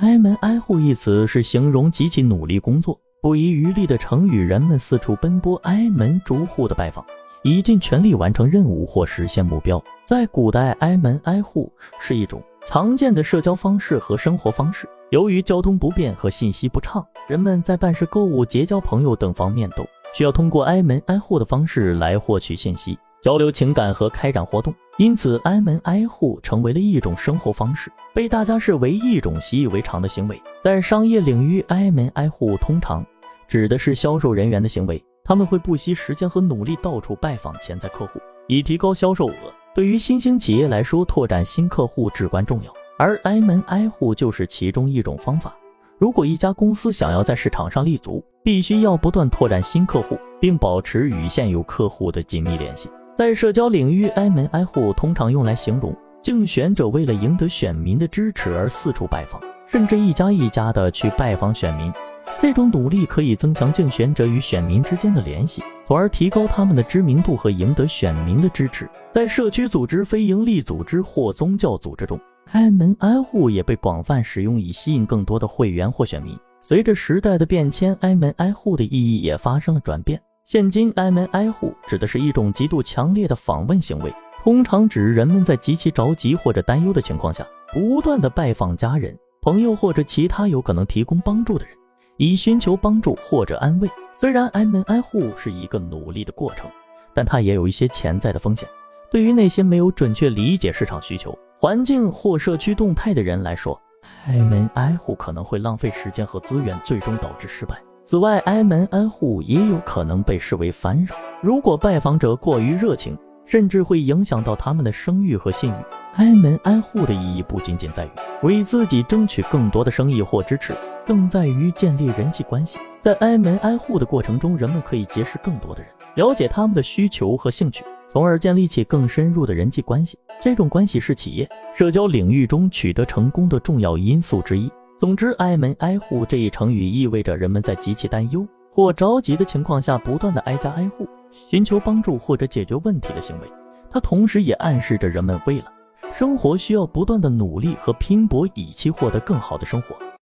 挨门挨户一词是形容极其努力工作、不遗余力的成语，人们四处奔波，挨门逐户的拜访，以尽全力完成任务或实现目标。在古代，挨门挨户是一种常见的社交方式和生活方式。由于交通不便和信息不畅，人们在办事、购物、结交朋友等方面都需要通过挨门挨户的方式来获取信息。交流情感和开展活动，因此挨门挨户成为了一种生活方式，被大家视为一种习以为常的行为。在商业领域，挨门挨户通常指的是销售人员的行为，他们会不惜时间和努力到处拜访潜在客户，以提高销售额。对于新兴企业来说，拓展新客户至关重要，而挨门挨户就是其中一种方法。如果一家公司想要在市场上立足，必须要不断拓展新客户，并保持与现有客户的紧密联系。在社交领域，挨门挨户通常用来形容竞选者为了赢得选民的支持而四处拜访，甚至一家一家的去拜访选民。这种努力可以增强竞选者与选民之间的联系，从而提高他们的知名度和赢得选民的支持。在社区组织、非营利组织或宗教组织中，挨门挨户也被广泛使用以吸引更多的会员或选民。随着时代的变迁，挨门挨户的意义也发生了转变。现今挨门挨户指的是一种极度强烈的访问行为，通常指人们在极其着急或者担忧的情况下，不断的拜访家人、朋友或者其他有可能提供帮助的人，以寻求帮助或者安慰。虽然挨门挨户是一个努力的过程，但它也有一些潜在的风险。对于那些没有准确理解市场需求、环境或社区动态的人来说，挨门挨户可能会浪费时间和资源，最终导致失败。此外，挨门挨户也有可能被视为烦扰。如果拜访者过于热情，甚至会影响到他们的声誉和信誉。挨门挨户的意义不仅仅在于为自己争取更多的生意或支持，更在于建立人际关系。在挨门挨户的过程中，人们可以结识更多的人，了解他们的需求和兴趣，从而建立起更深入的人际关系。这种关系是企业社交领域中取得成功的重要因素之一。总之，挨门挨户这一成语意味着人们在极其担忧或着急的情况下，不断的挨家挨户寻求帮助或者解决问题的行为。它同时也暗示着人们为了生活需要不断的努力和拼搏，以期获得更好的生活。